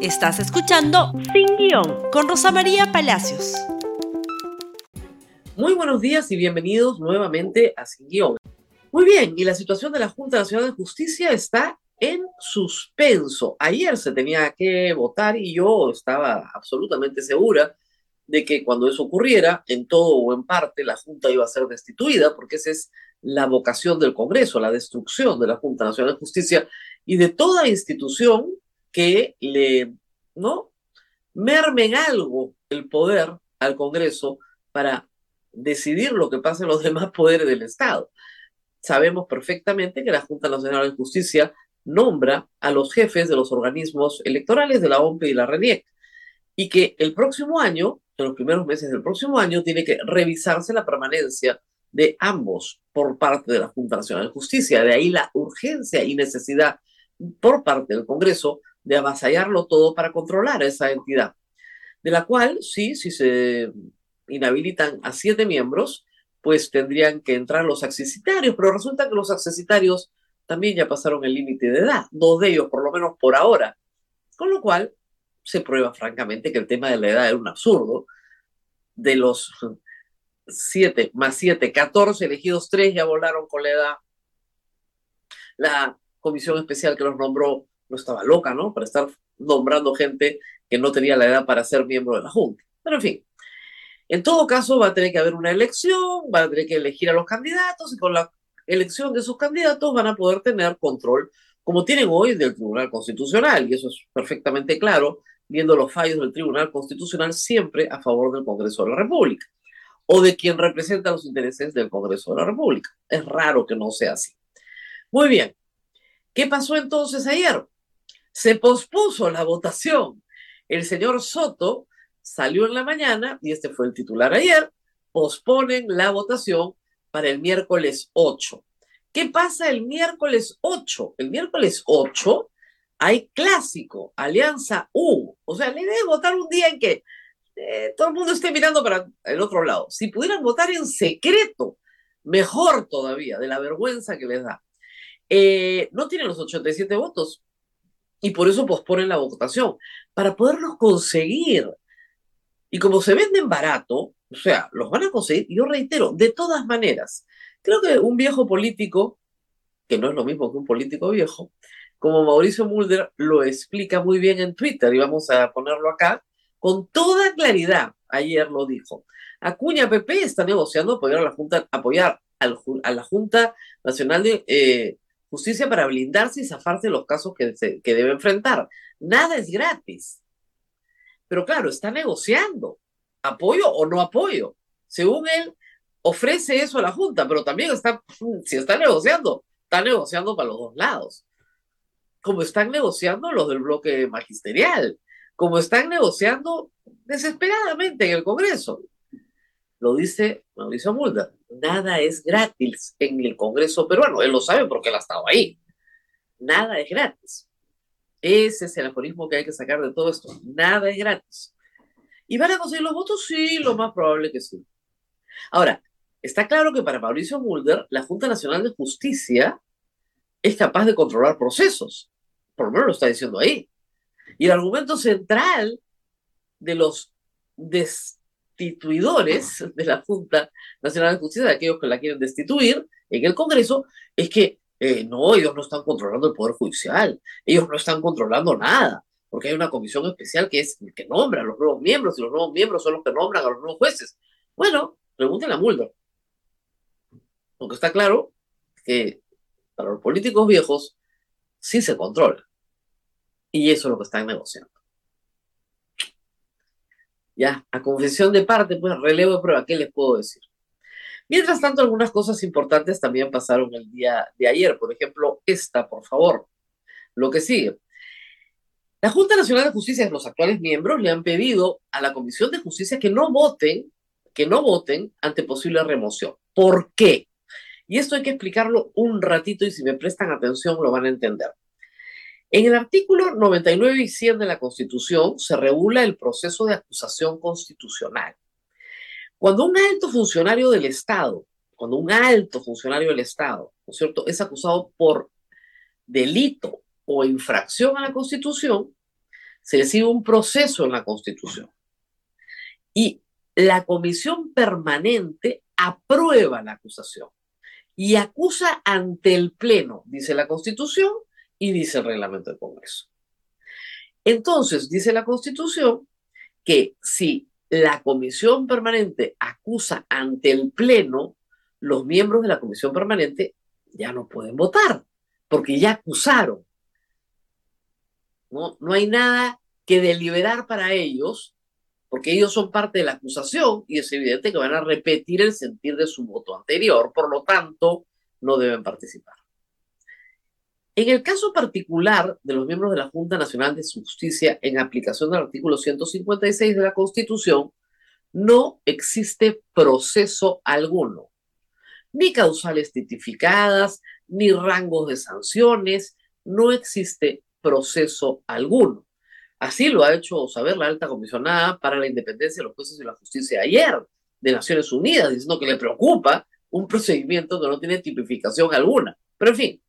Estás escuchando Sin Guión con Rosa María Palacios. Muy buenos días y bienvenidos nuevamente a Sin Guión. Muy bien, y la situación de la Junta Nacional de Justicia está en suspenso. Ayer se tenía que votar y yo estaba absolutamente segura de que cuando eso ocurriera, en todo o en parte, la Junta iba a ser destituida, porque esa es la vocación del Congreso, la destrucción de la Junta Nacional de Justicia y de toda institución que le, ¿no? Mermen algo el poder al Congreso para decidir lo que pasa en los demás poderes del Estado. Sabemos perfectamente que la Junta Nacional de Justicia nombra a los jefes de los organismos electorales de la OMP y la RENIEC y que el próximo año en los primeros meses del próximo año tiene que revisarse la permanencia de ambos por parte de la Junta Nacional de Justicia. De ahí la urgencia y necesidad por parte del Congreso de avasallarlo todo para controlar a esa entidad, de la cual, sí, si se inhabilitan a siete miembros, pues tendrían que entrar los accesitarios, pero resulta que los accesitarios también ya pasaron el límite de edad, dos de ellos por lo menos por ahora, con lo cual se prueba francamente que el tema de la edad era un absurdo. De los siete más siete, catorce elegidos, tres ya volaron con la edad. La comisión especial que los nombró no estaba loca, ¿no? Para estar nombrando gente que no tenía la edad para ser miembro de la Junta. Pero en fin, en todo caso va a tener que haber una elección, va a tener que elegir a los candidatos y con la elección de sus candidatos van a poder tener control, como tienen hoy del Tribunal Constitucional, y eso es perfectamente claro, viendo los fallos del Tribunal Constitucional siempre a favor del Congreso de la República o de quien representa los intereses del Congreso de la República. Es raro que no sea así. Muy bien. ¿Qué pasó entonces ayer? Se pospuso la votación. El señor Soto salió en la mañana, y este fue el titular ayer, posponen la votación para el miércoles 8. ¿Qué pasa el miércoles 8? El miércoles 8 hay clásico, Alianza U. O sea, le debe votar un día en que eh, todo el mundo esté mirando para el otro lado. Si pudieran votar en secreto, mejor todavía, de la vergüenza que les da. Eh, no tienen los 87 votos y por eso posponen la votación, para poderlos conseguir. Y como se venden barato, o sea, los van a conseguir, yo reitero, de todas maneras, creo que un viejo político, que no es lo mismo que un político viejo, como Mauricio Mulder lo explica muy bien en Twitter, y vamos a ponerlo acá, con toda claridad, ayer lo dijo. Acuña PP está negociando apoyar a la Junta, apoyar a la Junta Nacional de eh, Justicia para blindarse y zafarse los casos que, que debe enfrentar. Nada es gratis. Pero claro, está negociando. ¿Apoyo o no apoyo? Según él, ofrece eso a la Junta, pero también está, si está negociando, está negociando para los dos lados como están negociando los del bloque magisterial, como están negociando desesperadamente en el Congreso. Lo dice Mauricio Mulder, nada es gratis en el Congreso peruano, él lo sabe porque él ha estado ahí. Nada es gratis. Ese es el aforismo que hay que sacar de todo esto. Nada es gratis. ¿Y van a conseguir los votos? Sí, lo más probable que sí. Ahora, está claro que para Mauricio Mulder, la Junta Nacional de Justicia es capaz de controlar procesos por lo menos lo está diciendo ahí. Y el argumento central de los destituidores de la Junta Nacional de Justicia, de aquellos que la quieren destituir en el Congreso, es que eh, no, ellos no están controlando el Poder Judicial, ellos no están controlando nada, porque hay una comisión especial que es el que nombra a los nuevos miembros y los nuevos miembros son los que nombran a los nuevos jueces. Bueno, pregúntenle a Mulder. Porque está claro que para los políticos viejos sí se controla. Y eso es lo que están negociando. Ya, a confesión de parte, pues relevo de prueba, ¿qué les puedo decir? Mientras tanto, algunas cosas importantes también pasaron el día de ayer. Por ejemplo, esta, por favor. Lo que sigue. La Junta Nacional de Justicia, los actuales miembros, le han pedido a la Comisión de Justicia que no voten, que no voten ante posible remoción. ¿Por qué? Y esto hay que explicarlo un ratito y si me prestan atención lo van a entender. En el artículo 99 y 100 de la Constitución se regula el proceso de acusación constitucional. Cuando un alto funcionario del Estado, cuando un alto funcionario del Estado, ¿no es cierto?, es acusado por delito o infracción a la Constitución, se sigue un proceso en la Constitución. Y la comisión permanente aprueba la acusación y acusa ante el Pleno, dice la Constitución y dice el reglamento del Congreso. Entonces, dice la Constitución que si la comisión permanente acusa ante el Pleno, los miembros de la comisión permanente ya no pueden votar, porque ya acusaron. No, no hay nada que deliberar para ellos, porque ellos son parte de la acusación y es evidente que van a repetir el sentir de su voto anterior, por lo tanto, no deben participar. En el caso particular de los miembros de la Junta Nacional de Justicia, en aplicación del artículo 156 de la Constitución, no existe proceso alguno, ni causales tipificadas, ni rangos de sanciones, no existe proceso alguno. Así lo ha hecho saber la alta comisionada para la independencia de los jueces y la justicia ayer de Naciones Unidas, diciendo que le preocupa un procedimiento que no tiene tipificación alguna. Pero en fin,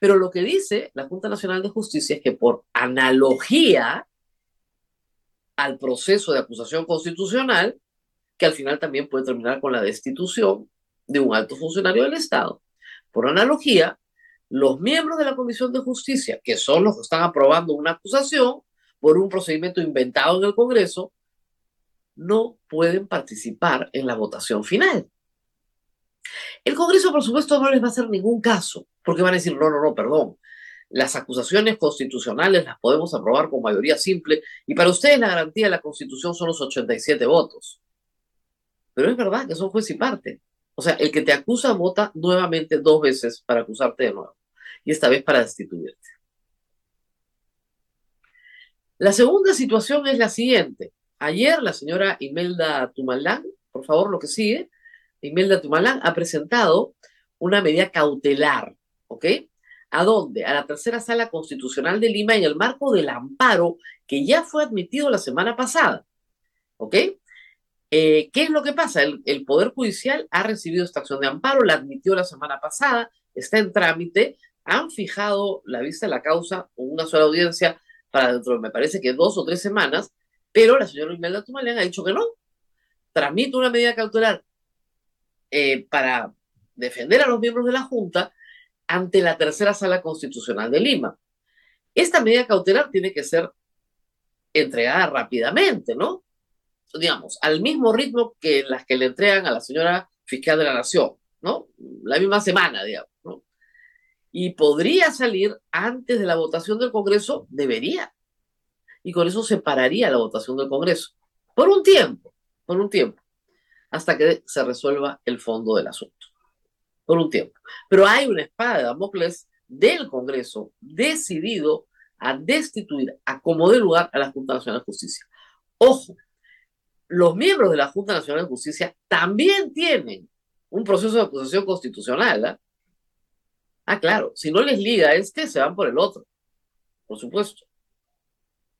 pero lo que dice la Junta Nacional de Justicia es que por analogía al proceso de acusación constitucional, que al final también puede terminar con la destitución de un alto funcionario del Estado, por analogía, los miembros de la Comisión de Justicia, que son los que están aprobando una acusación por un procedimiento inventado en el Congreso, no pueden participar en la votación final. El Congreso, por supuesto, no les va a hacer ningún caso, porque van a decir, no, no, no, perdón. Las acusaciones constitucionales las podemos aprobar con mayoría simple y para ustedes la garantía de la Constitución son los 87 votos. Pero es verdad que son juez y parte. O sea, el que te acusa vota nuevamente dos veces para acusarte de nuevo y esta vez para destituirte. La segunda situación es la siguiente. Ayer la señora Imelda Tumalán, por favor, lo que sigue, Imelda Tumalán ha presentado una medida cautelar, ¿ok? ¿A dónde? A la tercera sala constitucional de Lima en el marco del amparo que ya fue admitido la semana pasada, ¿ok? Eh, ¿Qué es lo que pasa? El, Poder Judicial ha recibido esta acción de amparo, la admitió la semana pasada, está en trámite, han fijado la vista de la causa con una sola audiencia para dentro de, me parece que dos o tres semanas, pero la señora Imelda Tumalán ha dicho que no. Tramite una medida cautelar eh, para defender a los miembros de la Junta ante la tercera sala constitucional de Lima. Esta medida cautelar tiene que ser entregada rápidamente, ¿no? Digamos, al mismo ritmo que las que le entregan a la señora fiscal de la Nación, ¿no? La misma semana, digamos, ¿no? Y podría salir antes de la votación del Congreso, debería. Y con eso se pararía la votación del Congreso. Por un tiempo, por un tiempo hasta que se resuelva el fondo del asunto, por un tiempo. Pero hay una espada de Damocles del Congreso decidido a destituir, a como de lugar a la Junta Nacional de Justicia. Ojo, los miembros de la Junta Nacional de Justicia también tienen un proceso de acusación constitucional. ¿ah? ah, claro, si no les liga este, se van por el otro, por supuesto.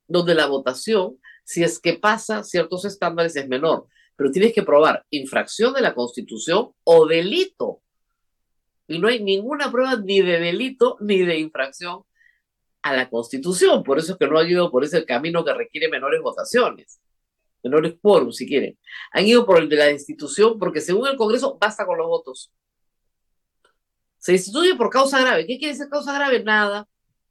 Donde la votación, si es que pasa ciertos estándares, es menor pero tienes que probar infracción de la Constitución o delito. Y no hay ninguna prueba ni de delito ni de infracción a la Constitución. Por eso es que no han ido por ese camino que requiere menores votaciones, menores quórum, si quieren. Han ido por el de la destitución porque según el Congreso basta con los votos. Se destituye por causa grave. ¿Qué quiere decir causa grave? Nada.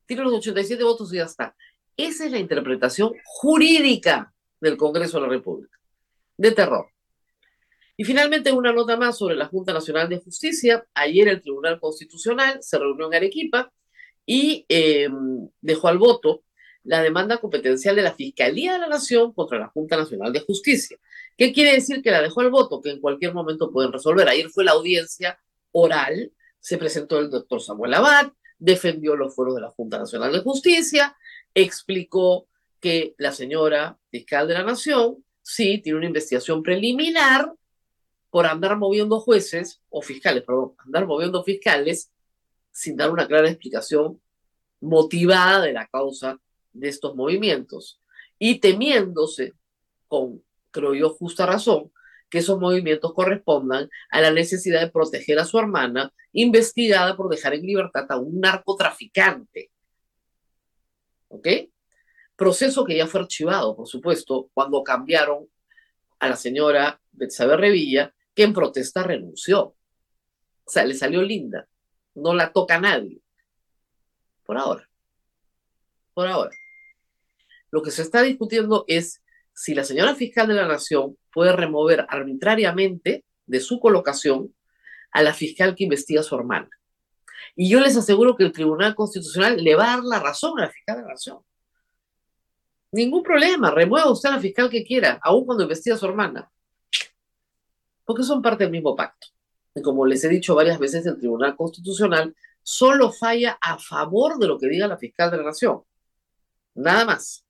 Tiene los 87 votos y ya está. Esa es la interpretación jurídica del Congreso de la República de terror. Y finalmente una nota más sobre la Junta Nacional de Justicia. Ayer el Tribunal Constitucional se reunió en Arequipa y em, dejó al voto la demanda competencial de la Fiscalía de la Nación contra la Junta Nacional de Justicia. ¿Qué quiere decir que la dejó al voto? Que en cualquier momento pueden resolver. Ayer fue la audiencia oral, se presentó el doctor Samuel Abad, defendió los foros de la Junta Nacional de Justicia, explicó que la señora fiscal de la Nación sí, tiene una investigación preliminar por andar moviendo jueces o fiscales, perdón, andar moviendo fiscales sin dar una clara explicación motivada de la causa de estos movimientos y temiéndose, con, creo yo, justa razón, que esos movimientos correspondan a la necesidad de proteger a su hermana investigada por dejar en libertad a un narcotraficante. ¿Ok? Proceso que ya fue archivado, por supuesto, cuando cambiaron a la señora Betsabe Revilla, que en protesta renunció. O sea, le salió linda. No la toca nadie. Por ahora. Por ahora. Lo que se está discutiendo es si la señora fiscal de la Nación puede remover arbitrariamente de su colocación a la fiscal que investiga a su hermana. Y yo les aseguro que el Tribunal Constitucional le va a dar la razón a la fiscal de la Nación. Ningún problema, remueva usted a la fiscal que quiera, aun cuando investiga a su hermana. Porque son parte del mismo pacto. Y como les he dicho varias veces, el Tribunal Constitucional solo falla a favor de lo que diga la fiscal de la Nación. Nada más.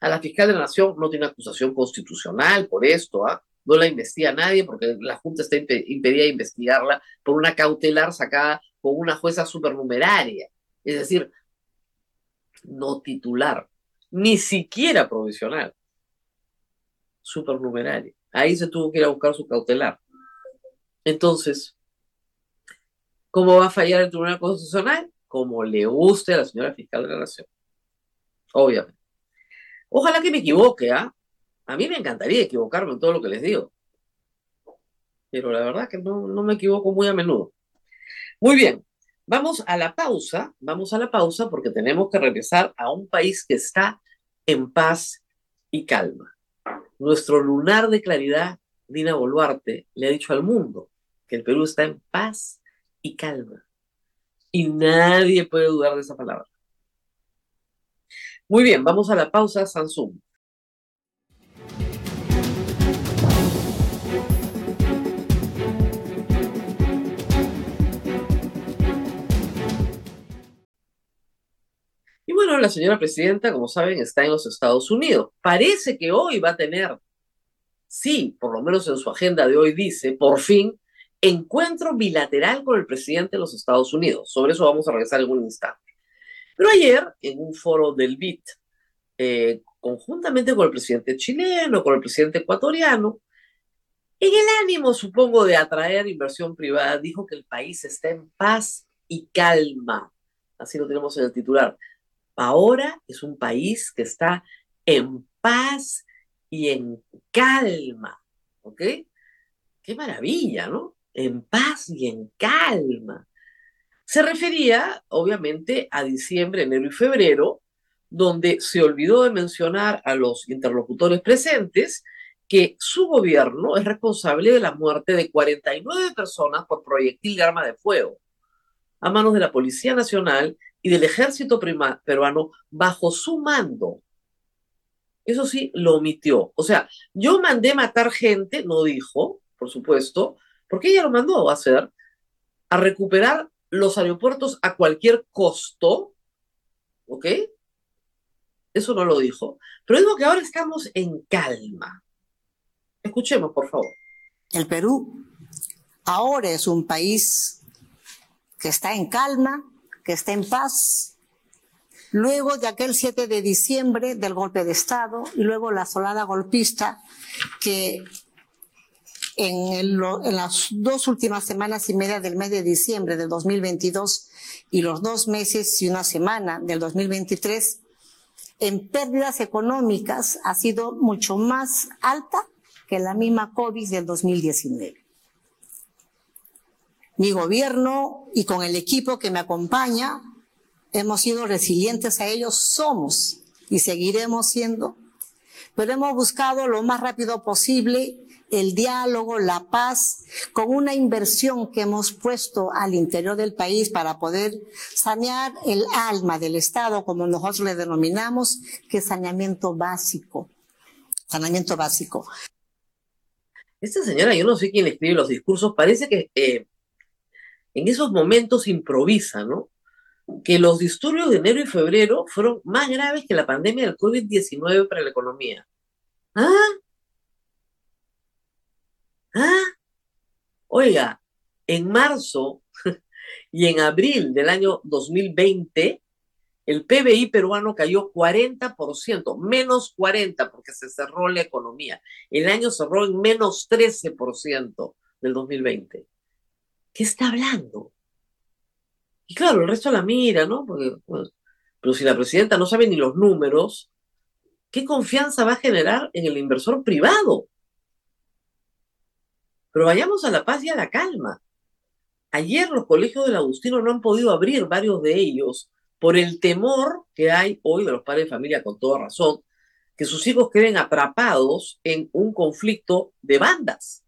A la fiscal de la Nación no tiene acusación constitucional por esto, ¿ah? no la investiga nadie porque la Junta está impedida de investigarla por una cautelar sacada con una jueza supernumeraria, es decir, no titular, ni siquiera provisional, supernumeraria. Ahí se tuvo que ir a buscar su cautelar. Entonces, ¿cómo va a fallar el Tribunal Constitucional? Como le guste a la señora fiscal de la Nación. Obviamente. Ojalá que me equivoque, ¿ah? A mí me encantaría equivocarme en todo lo que les digo. Pero la verdad que no, no me equivoco muy a menudo. Muy bien, vamos a la pausa, vamos a la pausa porque tenemos que regresar a un país que está en paz y calma. Nuestro lunar de claridad, Dina Boluarte, le ha dicho al mundo que el Perú está en paz y calma. Y nadie puede dudar de esa palabra. Muy bien, vamos a la pausa, Samsung. Y bueno, la señora presidenta, como saben, está en los Estados Unidos. Parece que hoy va a tener, sí, por lo menos en su agenda de hoy dice, por fin, encuentro bilateral con el presidente de los Estados Unidos. Sobre eso vamos a regresar en un instante. Pero ayer, en un foro del BIT, eh, conjuntamente con el presidente chileno, con el presidente ecuatoriano, en el ánimo, supongo, de atraer inversión privada, dijo que el país está en paz y calma. Así lo tenemos en el titular. Ahora es un país que está en paz y en calma, ¿ok? Qué maravilla, ¿no? En paz y en calma. Se refería, obviamente, a diciembre, enero y febrero, donde se olvidó de mencionar a los interlocutores presentes que su gobierno es responsable de la muerte de 49 personas por proyectil de arma de fuego a manos de la Policía Nacional y del ejército peruano bajo su mando. Eso sí, lo omitió. O sea, yo mandé matar gente, no dijo, por supuesto, porque ella lo mandó a hacer, a recuperar los aeropuertos a cualquier costo, ¿ok? Eso no lo dijo. Pero digo que ahora estamos en calma. Escuchemos, por favor. El Perú ahora es un país que está en calma, que esté en paz. Luego de aquel 7 de diciembre del golpe de Estado y luego la solada golpista que en, en, las dos últimas semanas y media del mes de diciembre del 2022 y los dos meses y una semana del 2023, en pérdidas económicas ha sido mucho más alta que la misma COVID del 2019 mi gobierno y con el equipo que me acompaña hemos sido resilientes a ellos, somos y seguiremos siendo, pero hemos buscado lo más rápido posible el diálogo, la paz, con una inversión que hemos puesto al interior del país para poder sanear el alma del Estado, como nosotros le denominamos, que es saneamiento básico. Saneamiento básico. Esta señora, yo no sé quién escribe los discursos, parece que eh, en esos momentos improvisa, ¿no? Que los disturbios de enero y febrero fueron más graves que la pandemia del COVID-19 para la economía. ¿Ah? ¿Ah? Oiga, en marzo y en abril del año 2020, el PBI peruano cayó 40%, menos 40% porque se cerró la economía. El año cerró en menos 13% del 2020. ¿Qué está hablando? Y claro, el resto la mira, ¿no? Porque, pues, pero si la presidenta no sabe ni los números, ¿Qué confianza va a generar en el inversor privado? Pero vayamos a la paz y a la calma. Ayer los colegios del Agustino no han podido abrir varios de ellos por el temor que hay hoy de los padres de familia, con toda razón, que sus hijos queden atrapados en un conflicto de bandas.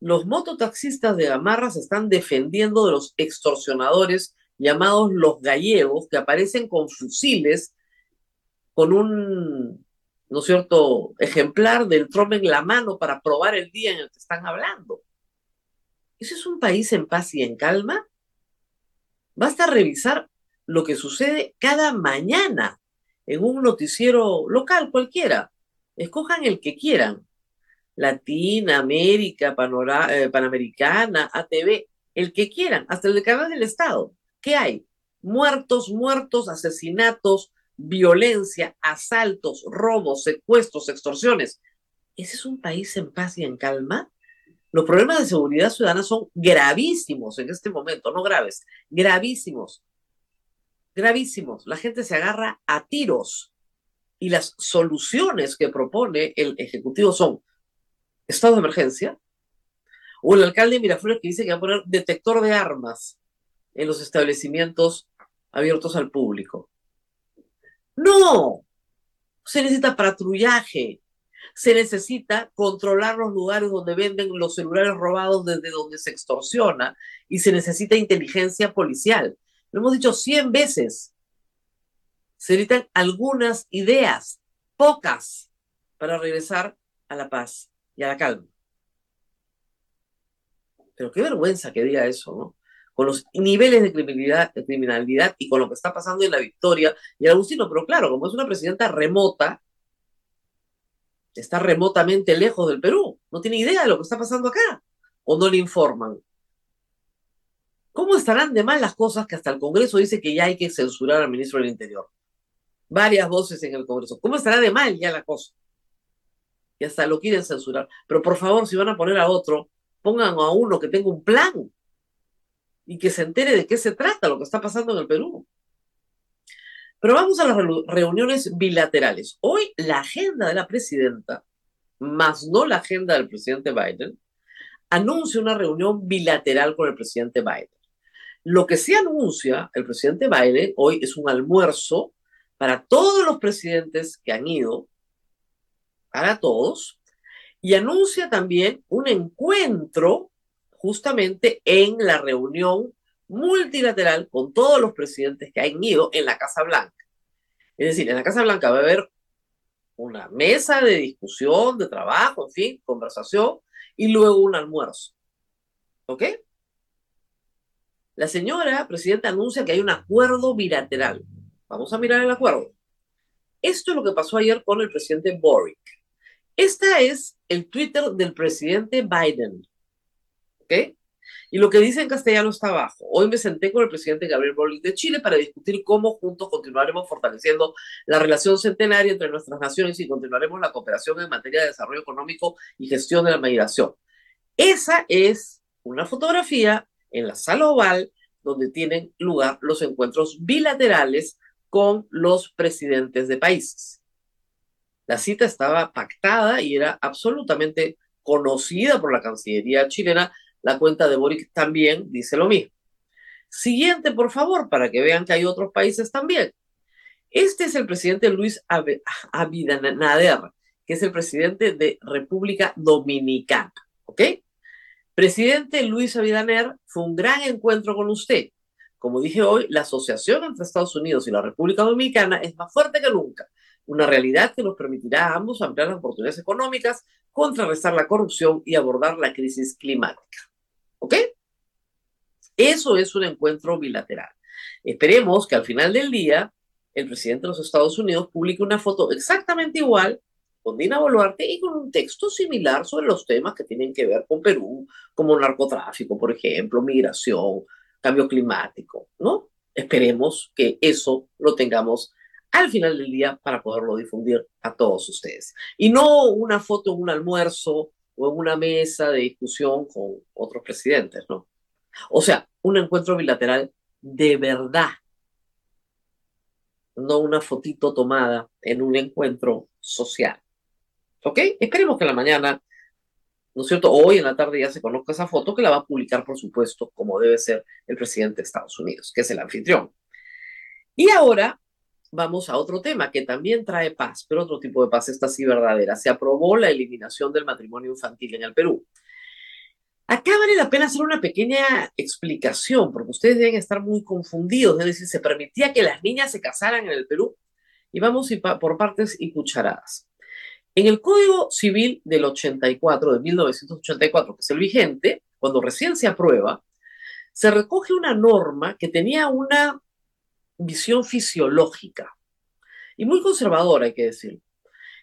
Los mototaxistas de Gamarra se están defendiendo de los extorsionadores llamados los gallegos, que aparecen con fusiles, con un, ¿no es cierto?, ejemplar del trome en la mano para probar el día en el que están hablando. ¿Eso es un país en paz y en calma? Basta revisar lo que sucede cada mañana en un noticiero local cualquiera. Escojan el que quieran. Latina, América, eh, Panamericana, ATV, el que quieran, hasta el de Canal del Estado. ¿Qué hay? Muertos, muertos, asesinatos, violencia, asaltos, robos, secuestros, extorsiones. ¿Ese es un país en paz y en calma? Los problemas de seguridad ciudadana son gravísimos en este momento, no graves, gravísimos, gravísimos. La gente se agarra a tiros y las soluciones que propone el Ejecutivo son estado de emergencia, o el alcalde de Miraflores que dice que va a poner detector de armas en los establecimientos abiertos al público. No, se necesita patrullaje, se necesita controlar los lugares donde venden los celulares robados desde donde se extorsiona y se necesita inteligencia policial. Lo hemos dicho cien veces. Se necesitan algunas ideas, pocas, para regresar a la paz y a la calma. Pero qué vergüenza que diga eso, ¿no? Con los niveles de criminalidad, criminalidad y con lo que está pasando en la Victoria y el Agustino. Pero claro, como es una presidenta remota, está remotamente lejos del Perú, no tiene idea de lo que está pasando acá, o no le informan. ¿Cómo estarán de mal las cosas que hasta el Congreso dice que ya hay que censurar al ministro del Interior? Varias voces en el Congreso. ¿Cómo estará de mal ya la cosa? Y hasta lo quieren censurar. Pero por favor, si van a poner a otro, pongan a uno que tenga un plan y que se entere de qué se trata lo que está pasando en el Perú. Pero vamos a las reuniones bilaterales. Hoy la agenda de la presidenta, más no la agenda del presidente Biden, anuncia una reunión bilateral con el presidente Biden. Lo que sí anuncia el presidente Biden hoy es un almuerzo para todos los presidentes que han ido, para todos, y anuncia también un encuentro justamente en la reunión multilateral con todos los presidentes que han ido en la Casa Blanca. Es decir, en la Casa Blanca va a haber una mesa de discusión, de trabajo, en fin, conversación, y luego un almuerzo. ¿Ok? La señora presidenta anuncia que hay un acuerdo bilateral. Vamos a mirar el acuerdo. Esto es lo que pasó ayer con el presidente Boric. Esta es el Twitter del presidente Biden. ¿Ok? Y lo que dice en castellano está abajo. Hoy me senté con el presidente Gabriel Boric de Chile para discutir cómo juntos continuaremos fortaleciendo la relación centenaria entre nuestras naciones y continuaremos la cooperación en materia de desarrollo económico y gestión de la migración. Esa es una fotografía en la sala oval donde tienen lugar los encuentros bilaterales con los presidentes de países. La cita estaba pactada y era absolutamente conocida por la Cancillería chilena la cuenta de Boric también dice lo mismo. Siguiente, por favor, para que vean que hay otros países también. Este es el presidente Luis Abinader, que es el presidente de República Dominicana. ¿Ok? Presidente Luis Abinader, fue un gran encuentro con usted. Como dije hoy, la asociación entre Estados Unidos y la República Dominicana es más fuerte que nunca. Una realidad que nos permitirá a ambos ampliar las oportunidades económicas, contrarrestar la corrupción y abordar la crisis climática. ¿Ok? Eso es un encuentro bilateral. Esperemos que al final del día el presidente de los Estados Unidos publique una foto exactamente igual con Dina Boluarte y con un texto similar sobre los temas que tienen que ver con Perú, como narcotráfico, por ejemplo, migración, cambio climático, ¿no? Esperemos que eso lo tengamos al final del día para poderlo difundir a todos ustedes. Y no una foto en un almuerzo o en una mesa de discusión con otros presidentes, ¿no? O sea, un encuentro bilateral de verdad. no una fotito tomada en un encuentro social. ¿Ok? Esperemos que en la mañana, ¿no es cierto? Hoy en la tarde ya se conozca esa foto que la va a publicar, por supuesto, como debe ser el presidente de Estados Unidos, que es el anfitrión. Y ahora vamos a otro tema que también trae paz, pero otro tipo de paz, esta sí verdadera. Se aprobó la eliminación del matrimonio infantil en el Perú. Acá vale la pena hacer una pequeña explicación, porque ustedes deben estar muy confundidos. Es decir, se permitía que las niñas se casaran en el Perú. Y vamos por partes y cucharadas. En el Código Civil del 84, de 1984, que es el vigente, cuando recién se aprueba, se recoge una norma que tenía una visión fisiológica y muy conservadora, hay que decir.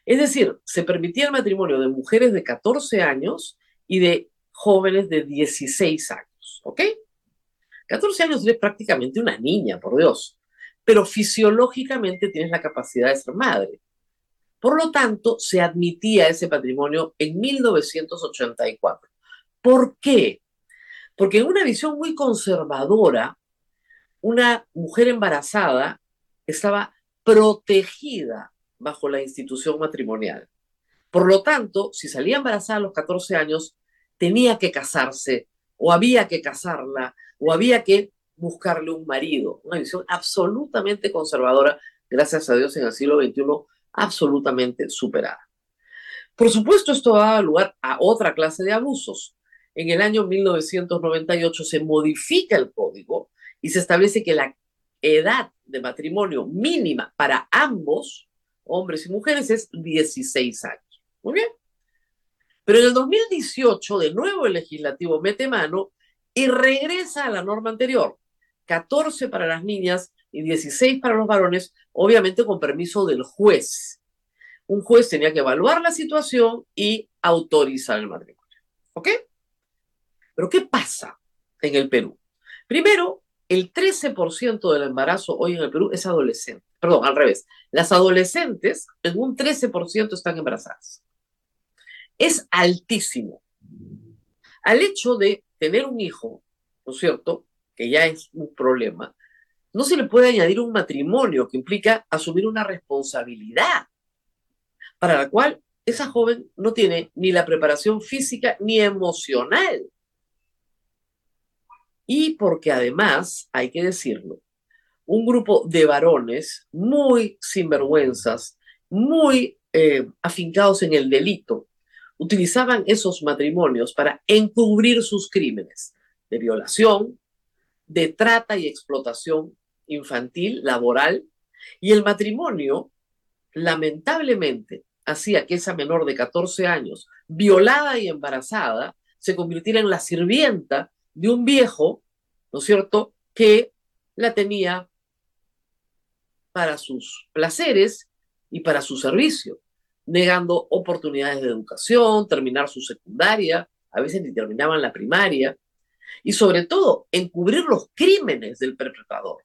Es decir, se permitía el matrimonio de mujeres de 14 años y de jóvenes de 16 años, ¿ok? 14 años es prácticamente una niña, por Dios, pero fisiológicamente tienes la capacidad de ser madre. Por lo tanto, se admitía ese patrimonio en 1984. ¿Por qué? Porque en una visión muy conservadora, una mujer embarazada estaba protegida bajo la institución matrimonial. Por lo tanto, si salía embarazada a los 14 años, tenía que casarse o había que casarla o había que buscarle un marido. Una visión absolutamente conservadora, gracias a Dios en el siglo XXI, absolutamente superada. Por supuesto, esto da lugar a otra clase de abusos. En el año 1998 se modifica el código y se establece que la edad de matrimonio mínima para ambos, hombres y mujeres, es 16 años. Muy bien. Pero en el 2018, de nuevo el legislativo mete mano y regresa a la norma anterior. 14 para las niñas y 16 para los varones, obviamente con permiso del juez. Un juez tenía que evaluar la situación y autorizar el matrimonio. ¿Ok? Pero ¿qué pasa en el Perú? Primero, el 13% del embarazo hoy en el Perú es adolescente. Perdón, al revés. Las adolescentes en un 13% están embarazadas es altísimo. Al hecho de tener un hijo, ¿no es cierto? Que ya es un problema, no se le puede añadir un matrimonio que implica asumir una responsabilidad para la cual esa joven no tiene ni la preparación física ni emocional. Y porque además, hay que decirlo, un grupo de varones muy sinvergüenzas, muy eh, afincados en el delito, utilizaban esos matrimonios para encubrir sus crímenes de violación, de trata y explotación infantil, laboral, y el matrimonio, lamentablemente, hacía que esa menor de 14 años, violada y embarazada, se convirtiera en la sirvienta de un viejo, ¿no es cierto?, que la tenía para sus placeres y para su servicio negando oportunidades de educación, terminar su secundaria, a veces ni terminaban la primaria, y sobre todo encubrir los crímenes del perpetrador.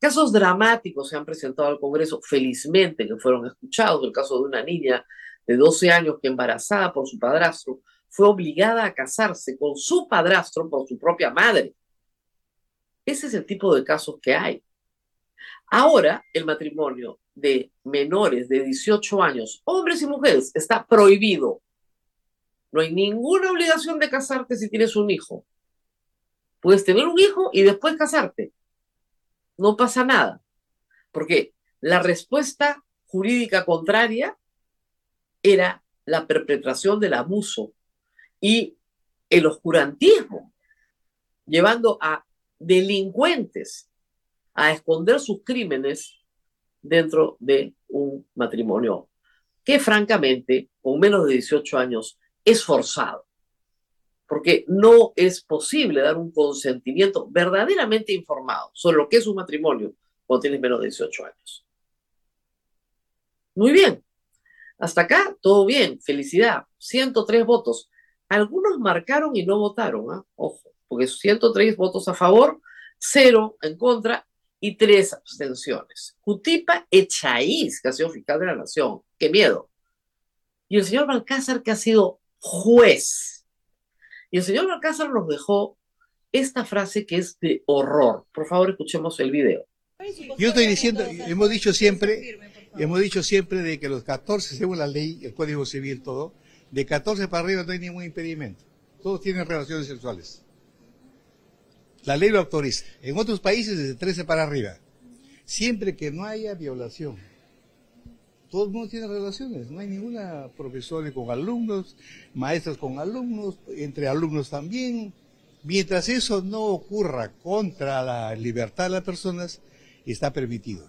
Casos dramáticos se han presentado al Congreso, felizmente que fueron escuchados, el caso de una niña de 12 años que embarazada por su padrastro fue obligada a casarse con su padrastro por su propia madre. Ese es el tipo de casos que hay. Ahora el matrimonio de menores de 18 años, hombres y mujeres, está prohibido. No hay ninguna obligación de casarte si tienes un hijo. Puedes tener un hijo y después casarte. No pasa nada. Porque la respuesta jurídica contraria era la perpetración del abuso y el oscurantismo, llevando a delincuentes a esconder sus crímenes dentro de un matrimonio que francamente, con menos de 18 años, es forzado. Porque no es posible dar un consentimiento verdaderamente informado sobre lo que es un matrimonio cuando tienes menos de 18 años. Muy bien. Hasta acá, todo bien. Felicidad. 103 votos. Algunos marcaron y no votaron. ¿ah? Ojo, porque 103 votos a favor, cero en contra y tres abstenciones. Jutipa Echaíz, que ha sido fiscal de la Nación. ¡Qué miedo! Y el señor Balcázar, que ha sido juez. Y el señor Balcázar nos dejó esta frase que es de horror. Por favor, escuchemos el video. Yo estoy diciendo, hemos dicho siempre, hemos dicho siempre de que los 14, según la ley, el Código Civil, todo, de 14 para arriba no hay ningún impedimento. Todos tienen relaciones sexuales. La ley lo autoriza. En otros países desde 13 para arriba. Siempre que no haya violación. Todo el mundo tiene relaciones. No hay ninguna profesora con alumnos, maestros con alumnos, entre alumnos también. Mientras eso no ocurra contra la libertad de las personas, está permitido.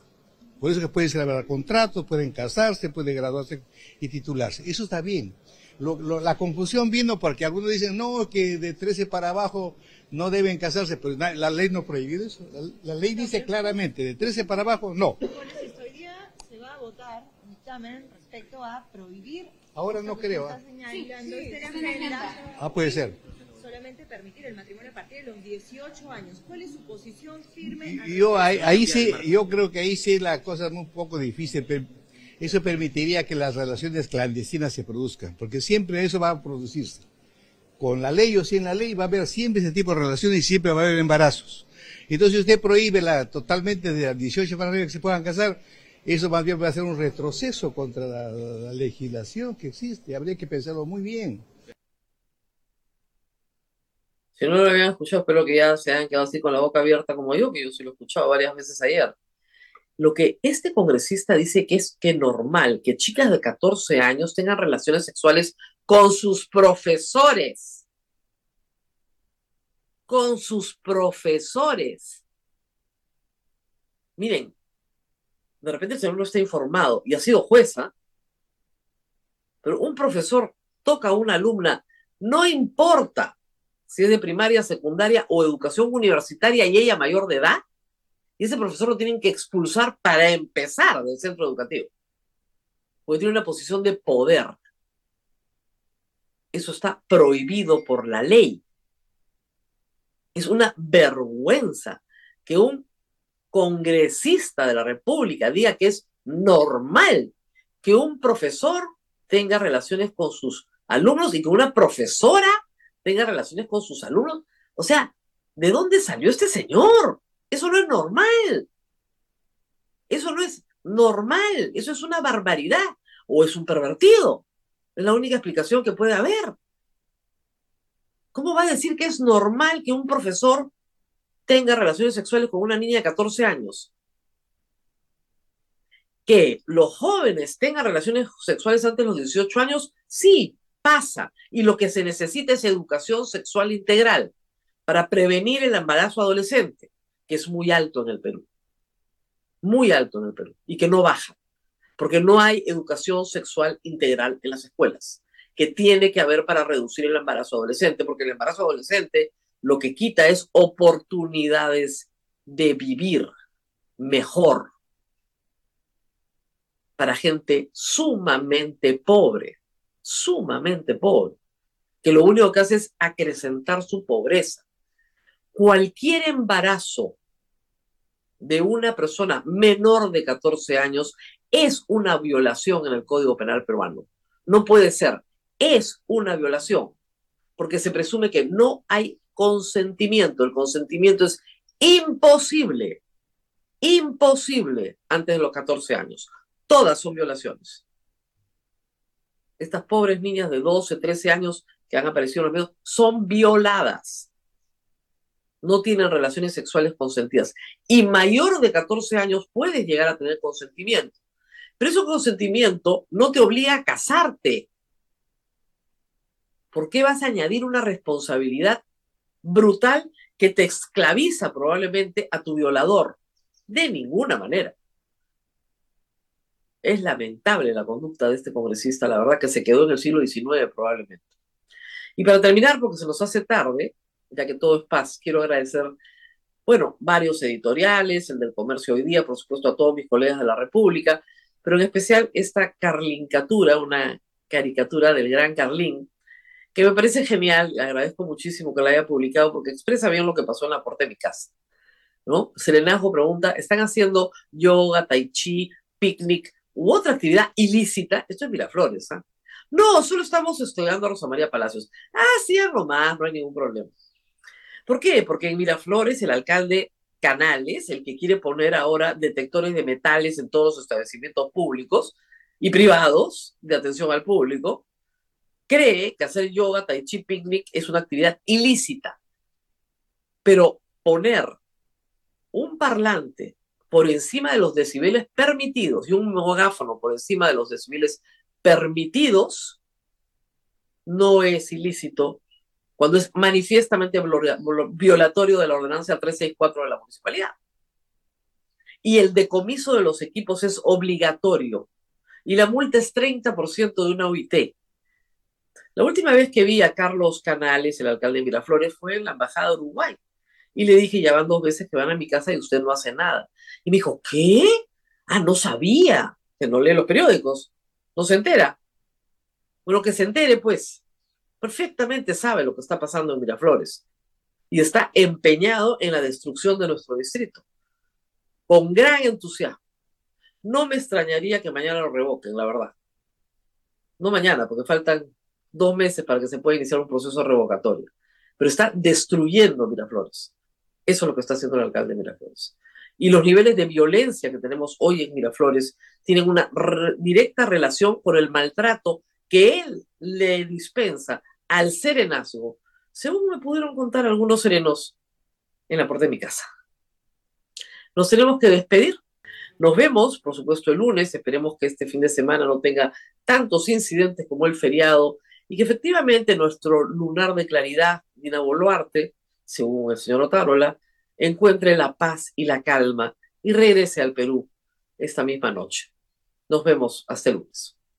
Por eso que pueden celebrar contratos, pueden casarse, pueden graduarse y titularse. Eso está bien. La confusión vino porque algunos dicen, no, que de 13 para abajo no deben casarse, pero la ley no prohíbe eso. La, ley dice claramente, de 13 para abajo, no. Hoy día se va a votar un dictamen respecto a prohibir... Ahora no creo. ¿ah? ah, puede ser solamente permitir el matrimonio a partir de los 18 años. ¿Cuál es su posición firme? Yo ahí, sí, yo creo que ahí sí la cosa es un poco difícil. Eso permitiría que las relaciones clandestinas se produzcan, porque siempre eso va a producirse. Con la ley o sin la ley va a haber siempre ese tipo de relaciones y siempre va a haber embarazos. Entonces usted prohíbe la, totalmente de las 18 para arriba que se puedan casar, eso más bien va a ser un retroceso contra la legislación que existe. Habría que pensarlo muy bien. Si no lo habían escuchado, espero que ya se hayan quedado así con la boca abierta como yo, que yo sí lo he escuchado varias veces ayer. Lo que este congresista dice que es que normal que chicas de 14 años tengan relaciones sexuales con sus profesores. Con sus profesores. Miren, de repente el señor no está informado y ha sido jueza, pero un profesor toca a una alumna, no importa si es de primaria, secundaria o educación universitaria y ella mayor de edad, y ese profesor lo tienen que expulsar para empezar del centro educativo, porque tiene una posición de poder. Eso está prohibido por la ley. Es una vergüenza que un congresista de la República diga que es normal que un profesor tenga relaciones con sus alumnos y que una profesora tenga relaciones con sus alumnos. O sea, ¿de dónde salió este señor? Eso no es normal. Eso no es normal. Eso es una barbaridad. O es un pervertido. Es la única explicación que puede haber. ¿Cómo va a decir que es normal que un profesor tenga relaciones sexuales con una niña de 14 años? Que los jóvenes tengan relaciones sexuales antes de los 18 años, sí, pasa y lo que se necesita es educación sexual integral para prevenir el embarazo adolescente, que es muy alto en el Perú. Muy alto en el Perú y que no baja, porque no hay educación sexual integral en las escuelas, que tiene que haber para reducir el embarazo adolescente, porque el embarazo adolescente lo que quita es oportunidades de vivir mejor para gente sumamente pobre sumamente pobre, que lo único que hace es acrecentar su pobreza. Cualquier embarazo de una persona menor de 14 años es una violación en el Código Penal peruano. No puede ser, es una violación, porque se presume que no hay consentimiento. El consentimiento es imposible, imposible antes de los 14 años. Todas son violaciones estas pobres niñas de 12, 13 años que han aparecido en los medios, son violadas. No tienen relaciones sexuales consentidas. Y mayor de 14 años puedes llegar a tener consentimiento. Pero ese consentimiento no te obliga a casarte. ¿Por qué vas a añadir una responsabilidad brutal que te esclaviza probablemente a tu violador? De ninguna manera. Es lamentable la conducta de este congresista, la verdad que se quedó en el siglo XIX probablemente. Y para terminar, porque se nos hace tarde, ya que todo es paz, quiero agradecer, bueno, varios editoriales, el del comercio hoy día, por supuesto a todos mis colegas de la República, pero en especial esta carlincatura, una caricatura del gran Carlín, que me parece genial, le agradezco muchísimo que la haya publicado porque expresa bien lo que pasó en la puerta de mi casa. ¿no? Serenajo pregunta, ¿están haciendo yoga, tai chi, picnic u otra actividad ilícita, esto es Miraflores, ¿ah? No, solo estamos estudiando a Rosa María Palacios. Ah, sí, algo más, no hay ningún problema. ¿Por qué? Porque en Miraflores el alcalde Canales, el que quiere poner ahora detectores de metales en todos los establecimientos públicos y privados de atención al público, cree que hacer yoga, tai chi, picnic es una actividad ilícita. Pero poner un parlante por encima de los decibeles permitidos y un megáfono por encima de los decibeles permitidos no es ilícito cuando es manifiestamente violatorio de la ordenanza 364 de la municipalidad. Y el decomiso de los equipos es obligatorio. Y la multa es 30% de una UIT. La última vez que vi a Carlos Canales, el alcalde de Miraflores, fue en la Embajada de Uruguay. Y le dije, ya van dos veces que van a mi casa y usted no hace nada. Y me dijo, ¿qué? Ah, no sabía. Que no lee los periódicos. No se entera. Bueno, que se entere, pues perfectamente sabe lo que está pasando en Miraflores y está empeñado en la destrucción de nuestro distrito, con gran entusiasmo. No me extrañaría que mañana lo revoquen, la verdad. No mañana, porque faltan dos meses para que se pueda iniciar un proceso revocatorio. Pero está destruyendo Miraflores. Eso es lo que está haciendo el alcalde de Miraflores. Y los niveles de violencia que tenemos hoy en Miraflores tienen una directa relación con el maltrato que él le dispensa al serenazgo, según me pudieron contar algunos serenos en la puerta de mi casa. Nos tenemos que despedir. Nos vemos, por supuesto, el lunes. Esperemos que este fin de semana no tenga tantos incidentes como el feriado y que efectivamente nuestro lunar de claridad, Dina Boluarte, según el señor Otárola, encuentre la paz y la calma y regrese al Perú esta misma noche. Nos vemos hasta el lunes.